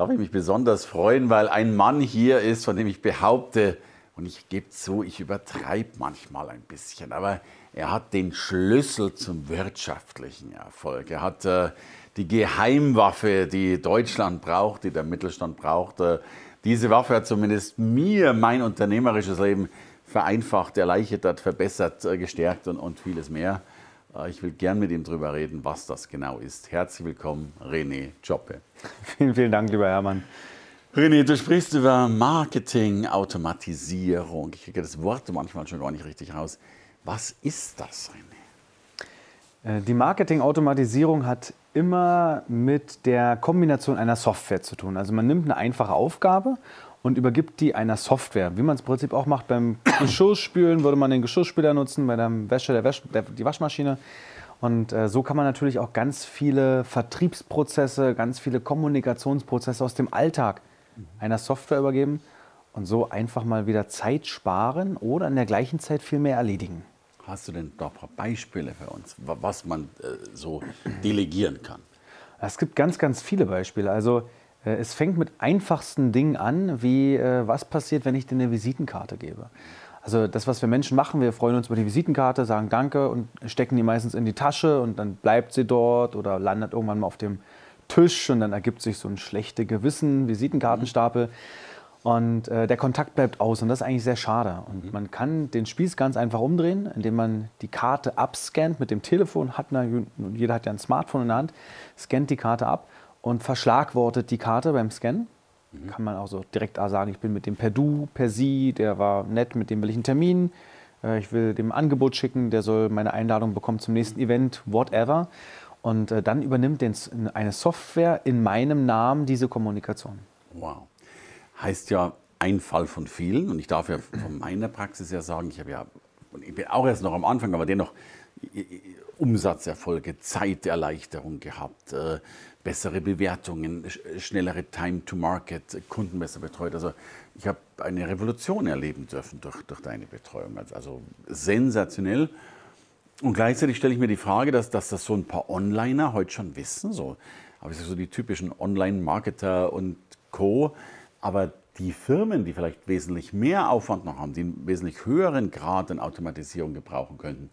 darf ich mich besonders freuen, weil ein Mann hier ist, von dem ich behaupte, und ich gebe zu, ich übertreibe manchmal ein bisschen, aber er hat den Schlüssel zum wirtschaftlichen Erfolg. Er hat äh, die Geheimwaffe, die Deutschland braucht, die der Mittelstand braucht. Äh, diese Waffe hat zumindest mir mein unternehmerisches Leben vereinfacht, erleichtert, verbessert, äh, gestärkt und, und vieles mehr. Äh, ich will gern mit ihm darüber reden, was das genau ist. Herzlich willkommen, René Joppe. Vielen, vielen Dank, lieber Hermann. René, du sprichst über Marketing, Automatisierung. Ich kriege das Wort manchmal schon gar nicht richtig raus. Was ist das, René? Äh, die Marketing-Automatisierung hat immer mit der Kombination einer Software zu tun. Also man nimmt eine einfache Aufgabe und übergibt die einer Software. Wie man es im Prinzip auch macht beim Geschirrspülen, würde man den Geschirrspüler nutzen, bei der Wäsche der Wäsch der, die Waschmaschine. Und äh, so kann man natürlich auch ganz viele Vertriebsprozesse, ganz viele Kommunikationsprozesse aus dem Alltag einer Software übergeben und so einfach mal wieder Zeit sparen oder in der gleichen Zeit viel mehr erledigen. Hast du denn da ein paar Beispiele für uns, was man äh, so delegieren kann? Es gibt ganz, ganz viele Beispiele. Also es fängt mit einfachsten Dingen an, wie äh, was passiert, wenn ich dir eine Visitenkarte gebe. Also das, was wir Menschen machen, wir freuen uns über die Visitenkarte, sagen Danke und stecken die meistens in die Tasche und dann bleibt sie dort oder landet irgendwann mal auf dem Tisch und dann ergibt sich so ein schlechte Gewissen, Visitenkartenstapel. Und äh, der Kontakt bleibt aus und das ist eigentlich sehr schade. Und mhm. man kann den Spieß ganz einfach umdrehen, indem man die Karte abscannt mit dem Telefon. Hat eine, jeder hat ja ein Smartphone in der Hand, scannt die Karte ab und verschlagwortet die Karte beim Scannen. Mhm. Kann man auch so direkt sagen, ich bin mit dem per Du, per Sie, der war nett, mit dem will ich einen Termin. Äh, ich will dem Angebot schicken, der soll meine Einladung bekommen zum nächsten Event, whatever. Und äh, dann übernimmt eine Software in meinem Namen diese Kommunikation. Wow. Heißt ja ein Fall von vielen. Und ich darf ja von meiner Praxis ja sagen, ich habe ja, ich bin auch erst noch am Anfang, aber dennoch Umsatzerfolge, Zeiterleichterung gehabt, äh, bessere Bewertungen, schnellere Time to Market, Kunden besser betreut. Also ich habe eine Revolution erleben dürfen durch, durch deine Betreuung. Also, also sensationell. Und gleichzeitig stelle ich mir die Frage, dass, dass das so ein paar Onliner heute schon wissen, so, aber so die typischen Online-Marketer und Co. Aber die Firmen, die vielleicht wesentlich mehr Aufwand noch haben, die einen wesentlich höheren Grad an Automatisierung gebrauchen könnten,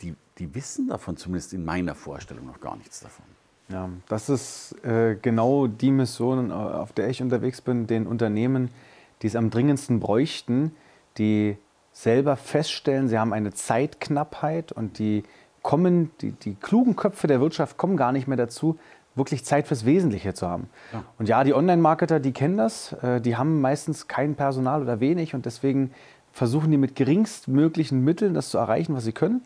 die, die wissen davon zumindest in meiner Vorstellung noch gar nichts davon. Ja, das ist äh, genau die Mission, auf der ich unterwegs bin, den Unternehmen, die es am dringendsten bräuchten, die selber feststellen, sie haben eine Zeitknappheit und die kommen, die, die klugen Köpfe der Wirtschaft kommen gar nicht mehr dazu, wirklich Zeit fürs Wesentliche zu haben. Ja. Und ja, die Online-Marketer, die kennen das, äh, die haben meistens kein Personal oder wenig und deswegen versuchen die mit geringstmöglichen Mitteln das zu erreichen, was sie können.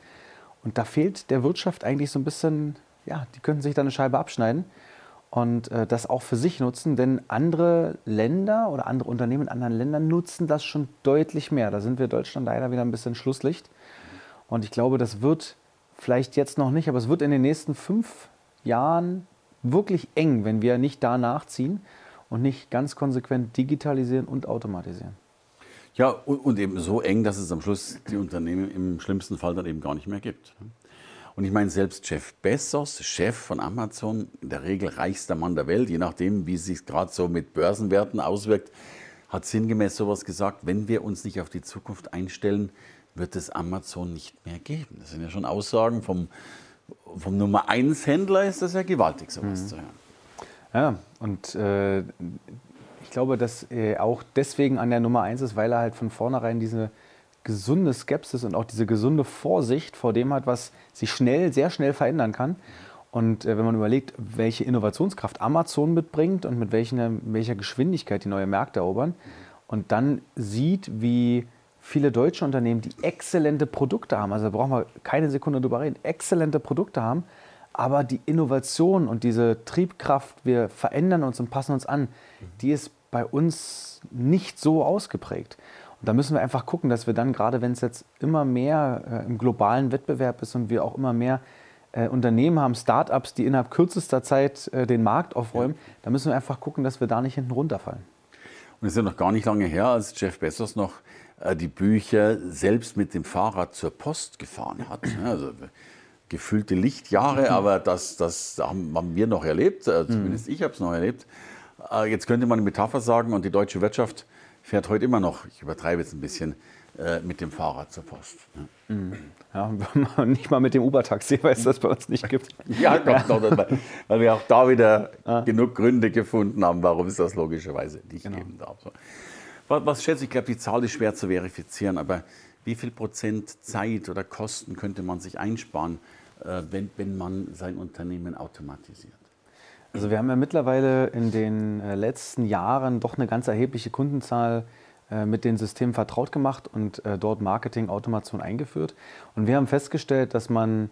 Und da fehlt der Wirtschaft eigentlich so ein bisschen, ja, die könnten sich da eine Scheibe abschneiden und äh, das auch für sich nutzen, denn andere Länder oder andere Unternehmen in anderen Ländern nutzen das schon deutlich mehr. Da sind wir Deutschland leider wieder ein bisschen Schlusslicht. Und ich glaube, das wird vielleicht jetzt noch nicht, aber es wird in den nächsten fünf Jahren wirklich eng, wenn wir nicht da nachziehen und nicht ganz konsequent digitalisieren und automatisieren. Ja, und, und eben so eng, dass es am Schluss die Unternehmen im schlimmsten Fall dann eben gar nicht mehr gibt. Und ich meine, selbst Jeff Bezos, Chef von Amazon, in der Regel reichster Mann der Welt, je nachdem, wie es sich gerade so mit Börsenwerten auswirkt, hat sinngemäß sowas gesagt, wenn wir uns nicht auf die Zukunft einstellen, wird es Amazon nicht mehr geben. Das sind ja schon Aussagen vom, vom Nummer 1 Händler, ist das ja gewaltig, sowas mhm. zu hören. Ja, und äh, ich glaube, dass er auch deswegen an der Nummer 1 ist, weil er halt von vornherein diese gesunde Skepsis und auch diese gesunde Vorsicht vor dem hat, was sich schnell, sehr schnell verändern kann. Und äh, wenn man überlegt, welche Innovationskraft Amazon mitbringt und mit welcher, welcher Geschwindigkeit die neue Märkte erobern, und dann sieht, wie viele deutsche Unternehmen, die exzellente Produkte haben, also da brauchen wir keine Sekunde drüber reden, exzellente Produkte haben, aber die Innovation und diese Triebkraft, wir verändern uns und passen uns an, die ist bei uns nicht so ausgeprägt. Und da müssen wir einfach gucken, dass wir dann, gerade wenn es jetzt immer mehr äh, im globalen Wettbewerb ist und wir auch immer mehr äh, Unternehmen haben, Startups, die innerhalb kürzester Zeit äh, den Markt aufräumen, ja. da müssen wir einfach gucken, dass wir da nicht hinten runterfallen. Und es ist ja noch gar nicht lange her, als Jeff Bezos noch äh, die Bücher selbst mit dem Fahrrad zur Post gefahren hat. Also gefüllte Lichtjahre, mhm. aber das, das haben wir noch erlebt, äh, zumindest mhm. ich habe es noch erlebt. Äh, jetzt könnte man eine Metapher sagen und die deutsche Wirtschaft fährt heute immer noch, ich übertreibe jetzt ein bisschen, mit dem Fahrrad zur Post. Mhm. Ja, nicht mal mit dem Uber-Taxi, weil es das bei uns nicht gibt. ja, doch, doch, weil wir auch da wieder ja. genug Gründe gefunden haben, warum es das logischerweise nicht genau. geben darf. Was, was schätze ich, glaube, die Zahl ist schwer zu verifizieren, aber wie viel Prozent Zeit oder Kosten könnte man sich einsparen, äh, wenn, wenn man sein Unternehmen automatisiert? Also wir haben ja mittlerweile in den äh, letzten Jahren doch eine ganz erhebliche Kundenzahl äh, mit den Systemen vertraut gemacht und dort Marketing-Automation eingeführt. Und wir haben festgestellt, dass man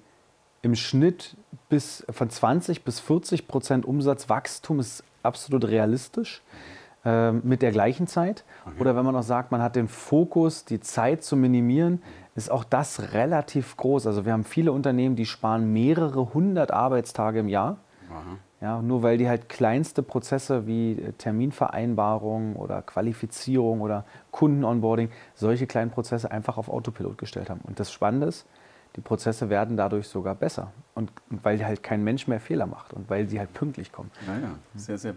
im Schnitt bis von 20 bis 40 Prozent Umsatzwachstum ist absolut realistisch. Mhm mit der gleichen Zeit. Okay. Oder wenn man auch sagt, man hat den Fokus, die Zeit zu minimieren, ist auch das relativ groß. Also wir haben viele Unternehmen, die sparen mehrere hundert Arbeitstage im Jahr. Ja, nur weil die halt kleinste Prozesse wie äh, Terminvereinbarung oder Qualifizierung oder Kundenonboarding, solche kleinen Prozesse einfach auf Autopilot gestellt haben. Und das Spannende ist, die Prozesse werden dadurch sogar besser. Und, weil halt kein Mensch mehr Fehler macht und weil sie halt pünktlich kommen. Naja, sehr, sehr.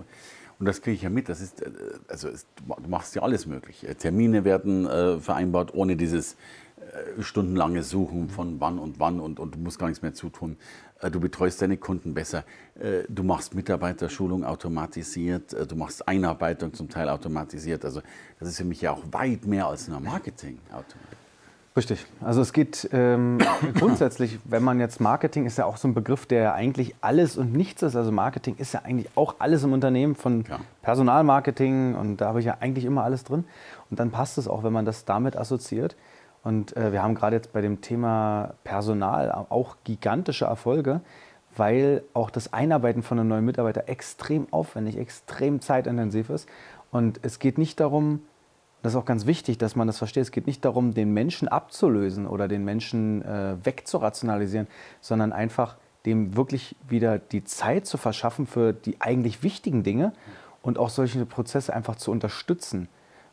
Und das kriege ich ja mit. Das ist, äh, also du machst ja alles möglich. Äh, Termine werden vereinbart ohne dieses stundenlange Suchen von wann und wann und, und du musst gar nichts mehr zutun. Äh, du betreust deine Kunden besser. Äh, du machst Mitarbeiterschulung automatisiert. du machst Einarbeitung zum Teil automatisiert. Also das ist für mich ja auch weit mehr als nur Marketing. Richtig. Also es geht ähm, grundsätzlich, wenn man jetzt Marketing ist ja auch so ein Begriff, der eigentlich alles und nichts ist. Also Marketing ist ja eigentlich auch alles im Unternehmen von ja. Personalmarketing und da habe ich ja eigentlich immer alles drin. Und dann passt es auch, wenn man das damit assoziiert. Und äh, wir haben gerade jetzt bei dem Thema Personal auch gigantische Erfolge, weil auch das Einarbeiten von einem neuen Mitarbeiter extrem aufwendig, extrem zeitintensiv ist. Und es geht nicht darum, das ist auch ganz wichtig, dass man das versteht. Es geht nicht darum, den Menschen abzulösen oder den Menschen äh, wegzurationalisieren, sondern einfach dem wirklich wieder die Zeit zu verschaffen für die eigentlich wichtigen Dinge und auch solche Prozesse einfach zu unterstützen.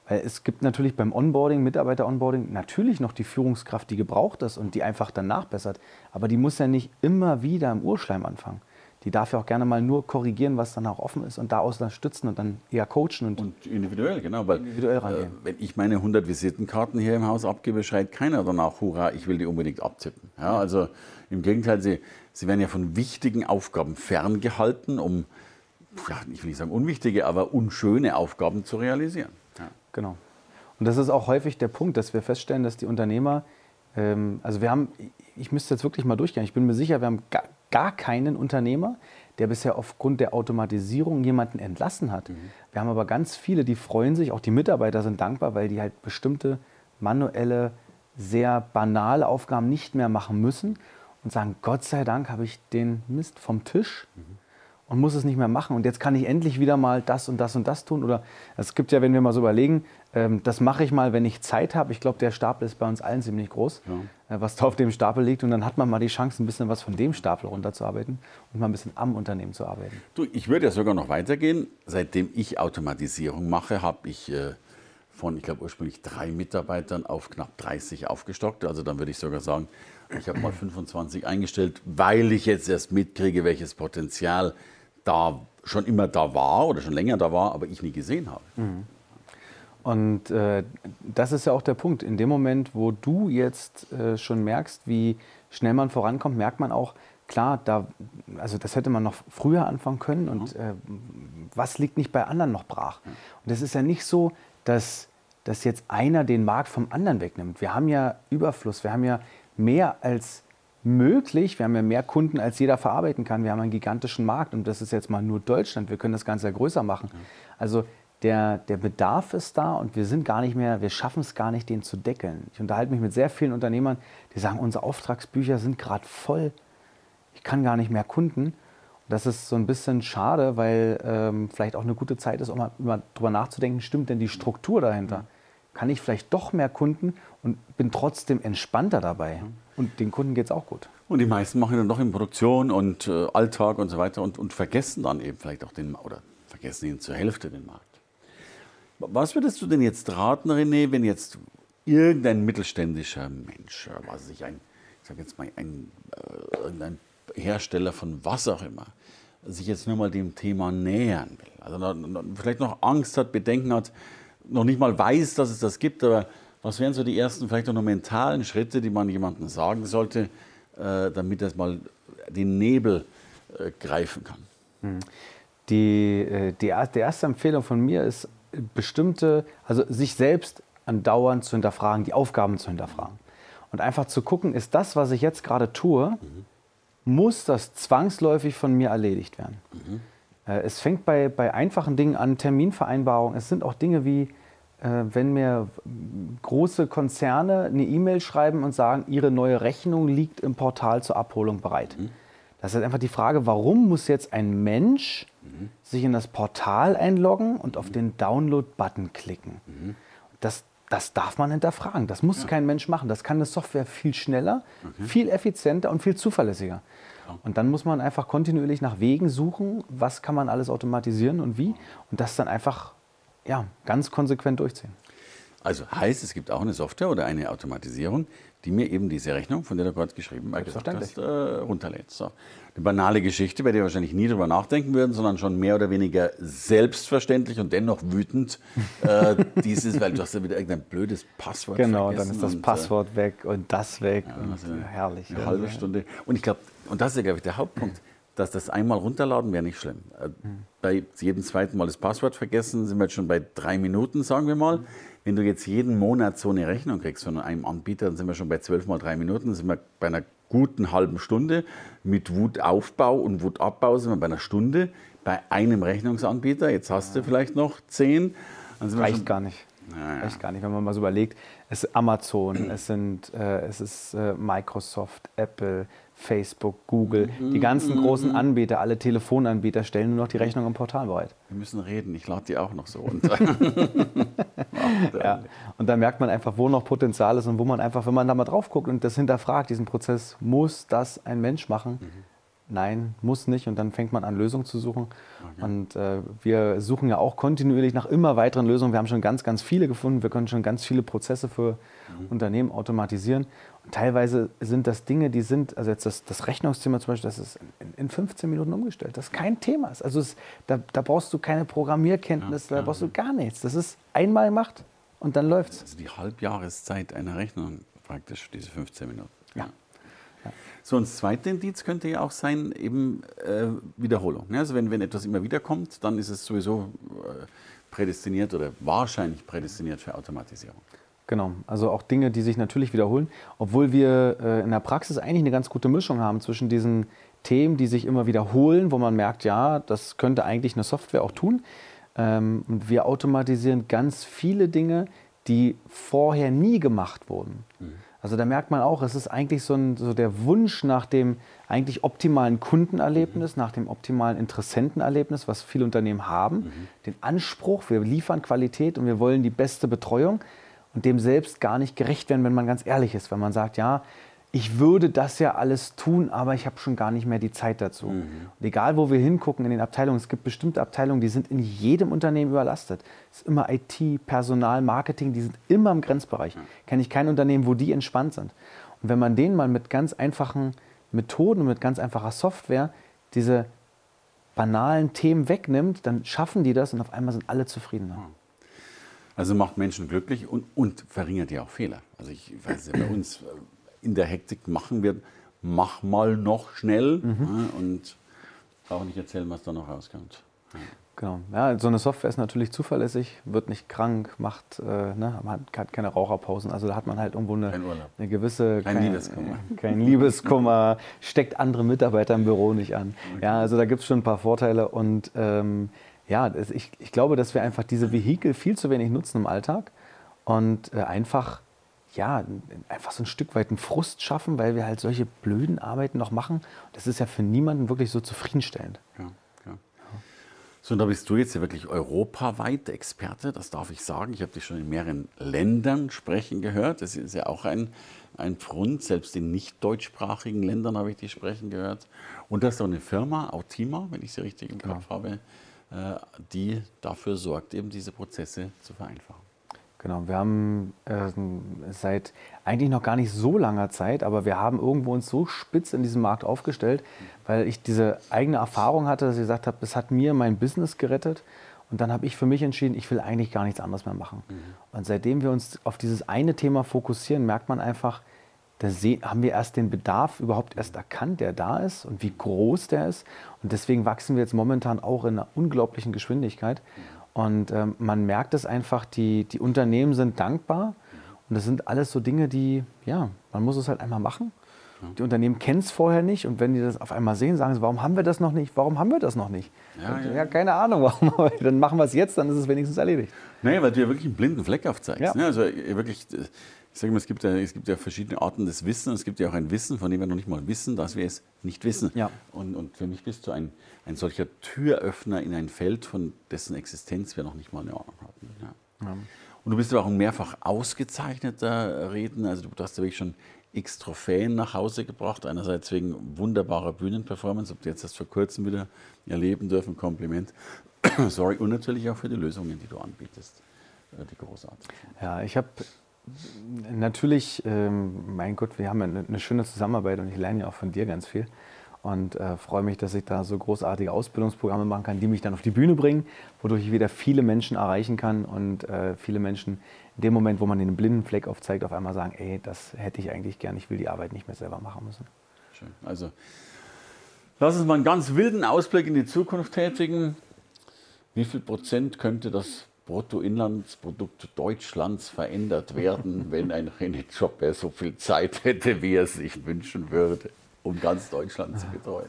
Weil es gibt natürlich beim Onboarding, Mitarbeiter-Onboarding, natürlich noch die Führungskraft, die gebraucht ist und die einfach dann nachbessert. Aber die muss ja nicht immer wieder im Urschleim anfangen die darf ja auch gerne mal nur korrigieren, was dann auch offen ist und da unterstützen und dann eher coachen. Und, und individuell, genau. Weil, individuell Äh, wenn ich meine 100 Visitenkarten hier im Haus abgebe, schreit keiner danach, hurra, ich will die unbedingt abtippen. Ja, also im Gegenteil, sie, sie werden ja von wichtigen Aufgaben ferngehalten, um, ja, ich will nicht sagen unwichtige, aber unschöne Aufgaben zu realisieren. Genau. Und das ist auch häufig der Punkt, dass wir feststellen, dass die Unternehmer, ähm, also wir haben, ich müsste jetzt wirklich mal durchgehen, ich bin mir sicher, wir haben gar keinen Unternehmer, der bisher aufgrund der Automatisierung jemanden entlassen hat. Mhm. Wir haben aber ganz viele, die freuen sich, auch die Mitarbeiter sind dankbar, weil die halt bestimmte manuelle, sehr banale Aufgaben nicht mehr machen müssen und sagen, Gott sei Dank habe ich den Mist vom Tisch. Mhm und muss es nicht mehr machen. Und jetzt kann ich endlich wieder mal das und das und das tun. Oder es gibt ja, wenn wir mal so überlegen, ähm, das mache ich mal, wenn ich Zeit habe. Ich glaube, der Stapel ist bei uns allen ziemlich groß, ja. äh, was da auf dem Stapel liegt. Und dann hat man mal die Chance, ein bisschen was von dem Stapel runterzuarbeiten und mal ein bisschen am Unternehmen zu arbeiten. Du, ich würde ja sogar noch weitergehen. Seitdem ich Automatisierung mache, habe ich äh, von, ich glaube, ursprünglich drei Mitarbeitern auf knapp 30 aufgestockt. Also dann würde ich sogar sagen, ich habe mal 25 eingestellt, weil ich jetzt erst mitkriege, welches Potenzial da schon immer da war oder schon länger da war, aber ich nie gesehen habe. Mhm. Und äh, das ist ja auch der Punkt. In dem Moment, wo du jetzt äh, schon merkst, wie schnell man vorankommt, merkt man auch, klar, da, also das hätte man noch früher anfangen können und mhm. äh, was liegt nicht bei anderen noch brach. Und es ist ja nicht so, dass, dass jetzt einer den Markt vom anderen wegnimmt. Wir haben ja Überfluss, wir haben ja mehr als möglich. Wir haben ja mehr Kunden, als jeder verarbeiten kann. Wir haben einen gigantischen Markt und das ist jetzt mal nur Deutschland. Wir können das Ganze ja größer machen. Also der, der Bedarf ist da und wir sind gar nicht mehr, wir schaffen es gar nicht, den zu deckeln. Ich unterhalte mich mit sehr vielen Unternehmern, die sagen, unsere Auftragsbücher sind gerade voll. Ich kann gar nicht mehr Kunden. Und das ist so ein bisschen schade, weil ähm, vielleicht auch eine gute Zeit ist, um mal, mal drüber nachzudenken, stimmt denn die Struktur dahinter? Kann ich vielleicht doch mehr Kunden und bin trotzdem entspannter dabei. Und den Kunden geht es auch gut. Und die meisten machen dann doch in Produktion und äh, Alltag und so weiter und, und vergessen dann eben vielleicht auch den, oder vergessen ihn zur Hälfte den Markt. Was würdest du denn jetzt raten, René, wenn jetzt irgendein mittelständischer Mensch, was ich ein, ich sage jetzt mal ein, äh, irgendein Hersteller von was auch immer, sich jetzt nur mal dem Thema nähern will, also vielleicht noch Angst hat, Bedenken hat, noch nicht mal weiß, dass es das gibt, aber was wären so die ersten vielleicht auch noch mentalen Schritte, die man jemandem sagen sollte, äh, damit er mal den Nebel äh, greifen kann? Hm. Die, äh, die, die erste Empfehlung von mir ist, bestimmte, also sich selbst andauernd zu hinterfragen, die Aufgaben zu hinterfragen. Und einfach zu gucken, ist das, was ich jetzt gerade tue, mhm. muss das zwangsläufig von mir erledigt werden. Mhm. Es fängt bei, bei einfachen Dingen an, Terminvereinbarungen. Es sind auch Dinge wie, äh, wenn mir große Konzerne eine E-Mail schreiben und sagen, ihre neue Rechnung liegt im Portal zur Abholung bereit. Mhm. Das ist einfach die Frage, warum muss jetzt ein Mensch mhm. sich in das Portal einloggen und auf den Download-Button klicken? Mhm. Das, das darf man hinterfragen. Das muss ja. kein Mensch machen. Das kann eine Software viel schneller, okay. viel effizienter und viel zuverlässiger. Ja. Und dann muss man einfach kontinuierlich nach Wegen suchen, was kann man alles automatisieren und wie. Und das dann einfach ja, ganz konsequent durchziehen. Also heißt, es gibt auch eine Software oder eine Automatisierung, die mir eben diese Rechnung, von der du gerade geschrieben hast, äh, runterlädt. So. Eine banale Geschichte, bei der wir wahrscheinlich nie drüber nachdenken würden, sondern schon mehr oder weniger selbstverständlich und dennoch wütend äh, dieses, weil du hast ja wieder irgendein blödes Passwort Genau, dann ist das und, äh, Passwort weg und das weg ja, und also herrlich. Eine halbe Stunde. Und ich glaube, und das ist ja, glaube ich, der Hauptpunkt dass das einmal runterladen wäre nicht schlimm. Äh, bei jedem zweiten Mal das Passwort vergessen, sind wir jetzt schon bei drei Minuten, sagen wir mal. Wenn du jetzt jeden Monat so eine Rechnung kriegst von einem Anbieter, dann sind wir schon bei zwölf mal drei Minuten, dann sind wir bei einer guten halben Stunde. Mit Wutaufbau und Wutabbau sind wir bei einer Stunde. Bei einem Rechnungsanbieter, jetzt hast du vielleicht noch zehn. Reicht gar nicht. Naja. Reicht gar nicht, wenn man mal so überlegt. Es ist Amazon, es, sind, äh, es ist äh, Microsoft, Apple, Facebook, Google, mhm. die ganzen mhm. großen Anbieter, alle Telefonanbieter stellen nur noch die Rechnung im Portal bereit. Wir müssen reden, ich lade die auch noch so runter. ja. Und da merkt man einfach, wo noch Potenzial ist und wo man einfach, wenn man da mal drauf guckt und das hinterfragt, diesen Prozess, muss das ein Mensch machen? Mhm. Nein, muss nicht. Und dann fängt man an, Lösungen zu suchen. Okay. Und äh, wir suchen ja auch kontinuierlich nach immer weiteren Lösungen. Wir haben schon ganz, ganz viele gefunden. Wir können schon ganz viele Prozesse für mhm. Unternehmen automatisieren. Und teilweise sind das Dinge, die sind, also jetzt das, das Rechnungsthema zum Beispiel, das ist in, in 15 Minuten umgestellt. Das ist kein Thema. Also es, da, da, brauchst du keine Programmierkenntnis, ja, da brauchst du gar nichts. Das ist einmal gemacht und dann läuft es. Also die Halbjahreszeit einer Rechnung praktisch, diese 15 Minuten. Ja. So, und das zweite Indiz könnte ja auch sein, eben äh, Wiederholung. Also wenn, wenn etwas immer wieder kommt, dann ist es sowieso äh, prädestiniert oder wahrscheinlich prädestiniert für Automatisierung. Genau, also auch Dinge, die sich natürlich wiederholen, obwohl wir äh, in der Praxis eigentlich eine ganz gute Mischung haben zwischen diesen Themen, die sich immer wiederholen, wo man merkt, ja, das könnte eigentlich eine Software auch tun. Ähm, und wir automatisieren ganz viele Dinge, die vorher nie gemacht wurden. Mhm. Also da merkt man auch, es ist eigentlich so, ein, so der Wunsch nach dem eigentlich optimalen Kundenerlebnis, mhm. nach dem optimalen Interessentenerlebnis, was viele Unternehmen haben, mhm. den Anspruch, wir liefern Qualität und wir wollen die beste Betreuung und dem selbst gar nicht gerecht werden, wenn man ganz ehrlich ist, wenn man sagt, ja, ich würde das ja alles tun, aber ich habe schon gar nicht mehr die Zeit dazu. Mhm. Und egal, wo wir hingucken in den Abteilungen, es gibt bestimmte Abteilungen, die sind in jedem Unternehmen überlastet. Es ist immer IT, Personal, Marketing, die sind immer im Grenzbereich. Mhm. Kenne ich kein Unternehmen, wo die entspannt sind. Und wenn man denen mal mit ganz einfachen Methoden und mit ganz einfacher Software diese banalen Themen wegnimmt, dann schaffen die das und auf einmal sind alle zufrieden. Mhm. Also macht Menschen glücklich und, und verringert ja auch Fehler. Also ich weiß ja, bei uns in der Hektik machen wir, mach mal noch schnell mhm. ja, und brauche nicht erzählen, was da noch rauskommt. Ja. Genau. Ja, so eine Software ist natürlich zuverlässig, wird nicht krank, macht, äh, ne, man hat keine Raucherpausen. Also da hat man halt irgendwo eine, eine gewisse. Kein, kein Liebeskummer. Kein Liebeskummer, steckt andere Mitarbeiter im Büro nicht an. Okay. Ja, also da gibt es schon ein paar Vorteile und ähm, ja, ich, ich glaube, dass wir einfach diese Vehikel viel zu wenig nutzen im Alltag und äh, einfach ja, einfach so ein Stück weit einen Frust schaffen, weil wir halt solche blöden Arbeiten noch machen. Das ist ja für niemanden wirklich so zufriedenstellend. Ja, ja. So, und da bist du jetzt ja wirklich europaweit Experte, das darf ich sagen. Ich habe dich schon in mehreren Ländern sprechen gehört. Das ist ja auch ein, ein Pfund. Selbst in nicht deutschsprachigen Ländern habe ich dich sprechen gehört. Und du hast auch eine Firma, Autima, wenn ich sie richtig im Kopf ja. habe, äh, die dafür sorgt, eben diese Prozesse zu vereinfachen. Genau, wir haben äh, seit eigentlich noch gar nicht so langer Zeit, aber wir haben irgendwo uns so spitz in diesem Markt aufgestellt, weil ich diese eigene Erfahrung hatte, dass ich gesagt habe, es hat mir mein Business gerettet. Und dann habe ich für mich entschieden, ich will eigentlich gar nichts anderes mehr machen. Mhm. Und seitdem wir uns auf dieses eine Thema fokussieren, merkt man einfach, da haben wir erst den Bedarf überhaupt erst erkannt, der da ist und wie groß der ist. Und deswegen wachsen wir jetzt momentan auch in einer unglaublichen Geschwindigkeit. Mhm. Und ähm, man merkt es einfach, die, die Unternehmen sind dankbar. Und das sind alles so Dinge, die, ja, man muss es halt einmal machen. Die Unternehmen kennen es vorher nicht und wenn die das auf einmal sehen, sagen sie, warum haben wir das noch nicht? Warum haben wir das noch nicht? Ja, ja. ja keine Ahnung, warum. dann machen wir es jetzt, dann ist es wenigstens erledigt. Nee, weil du ja wirklich einen blinden Fleck aufzeigst. Ja. Ne? Also wirklich, ich sage mal, es gibt, ja, es gibt ja verschiedene Arten des Wissens. Es gibt ja auch ein Wissen, von dem wir noch nicht mal wissen, dass wir es nicht wissen. Ja. Und, und für mich bist du ein, ein solcher Türöffner in ein Feld, von dessen Existenz wir noch nicht mal eine Ahnung hatten. Ja. Ja. Und du bist aber auch ein mehrfach ausgezeichneter Redner. Also du hast ja wirklich schon x Trophäen nach Hause gebracht. Einerseits wegen wunderbarer Bühnenperformance, ob du jetzt erst vor kurzem wieder erleben dürfen, Kompliment. Sorry, und natürlich auch für die Lösungen, die du anbietest. Äh, die großartig. Ja, ich habe natürlich, ähm, mein Gott, wir haben eine, eine, schöne Zusammenarbeit und ich lerne ja auch von dir ganz viel. Und äh, freue mich, dass ich da so großartige Ausbildungsprogramme machen kann, die mich dann auf die Bühne bringen, wodurch ich wieder viele Menschen erreichen kann und äh, viele Menschen in dem Moment, wo man den blinden Fleck aufzeigt, auf einmal sagen, ey, das hätte ich eigentlich gern, ich will die Arbeit nicht mehr selber machen müssen. Schön. Also lass uns mal einen ganz wilden Ausblick in die Zukunft tätigen. Wie viel Prozent könnte das Bruttoinlandsprodukt Deutschlands verändert werden, wenn ein René Jobber so viel Zeit hätte, wie er sich wünschen würde, um ganz Deutschland zu betreuen?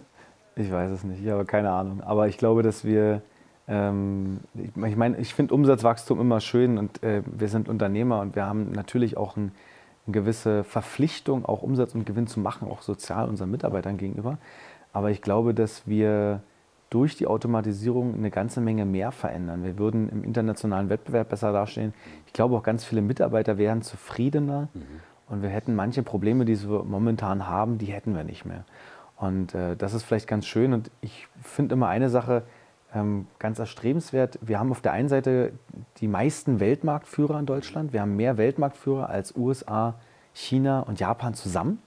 Ich weiß es nicht, ich habe keine Ahnung. Aber ich glaube, dass wir, ähm, ich meine, ich finde Umsatzwachstum immer schön und äh, wir sind Unternehmer und wir haben natürlich auch ein, eine gewisse Verpflichtung, auch Umsatz und Gewinn zu machen, auch sozial unseren Mitarbeitern gegenüber. Aber ich glaube, dass wir durch die Automatisierung eine ganze Menge mehr verändern. Wir würden im internationalen Wettbewerb besser dastehen. Ich glaube auch ganz viele Mitarbeiter wären zufriedener mhm. und wir hätten manche Probleme, die wir momentan haben, die hätten wir nicht mehr. Und äh, das ist vielleicht ganz schön und ich finde immer eine Sache ähm, ganz erstrebenswert. Wir haben auf der einen Seite die meisten Weltmarktführer in Deutschland. Wir haben mehr Weltmarktführer als USA, China und Japan zusammen.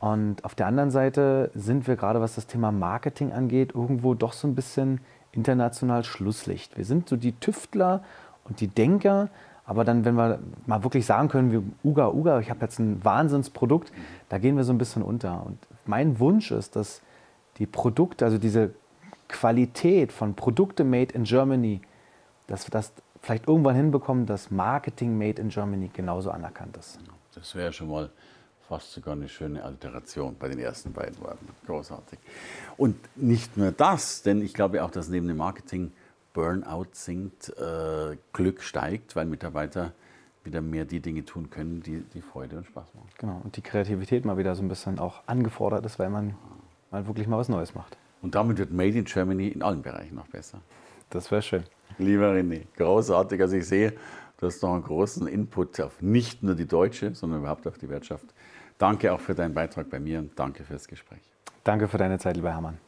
Und auf der anderen Seite sind wir gerade, was das Thema Marketing angeht, irgendwo doch so ein bisschen international Schlusslicht. Wir sind so die Tüftler und die Denker, aber dann, wenn wir mal wirklich sagen können, wie Uga Uga, ich habe jetzt ein Wahnsinnsprodukt, da gehen wir so ein bisschen unter. Und mein Wunsch ist, dass die Produkte, also diese Qualität von Produkte made in Germany, dass wir das vielleicht irgendwann hinbekommen, dass Marketing made in Germany genauso anerkannt ist. Das wäre schon mal fast sogar eine schöne Alteration bei den ersten beiden Worten. Großartig. Und nicht nur das, denn ich glaube auch, dass neben dem Marketing Burnout sinkt, äh, Glück steigt, weil Mitarbeiter wieder mehr die Dinge tun können, die, die Freude und Spaß machen. Genau, und die Kreativität mal wieder so ein bisschen auch angefordert ist, weil man mal wirklich mal was Neues macht. Und damit wird Made in Germany in allen Bereichen noch besser. Das wäre schön. Lieber René, großartig. Also ich sehe, du hast noch einen großen Input auf nicht nur die deutsche, sondern überhaupt auf die Wirtschaft. Danke auch für deinen Beitrag bei mir und danke fürs Gespräch. Danke für deine Zeit, lieber Hermann.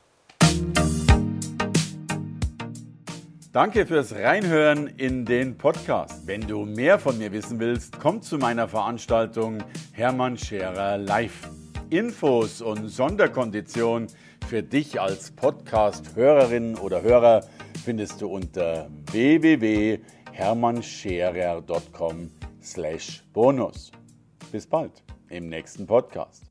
Danke fürs Reinhören in den Podcast. Wenn du mehr von mir wissen willst, komm zu meiner Veranstaltung Hermann Scherer Live. Infos und Sonderkonditionen für dich als Podcast-Hörerin oder Hörer findest du unter www.hermannscherer.com/bonus. Bis bald im nächsten Podcast.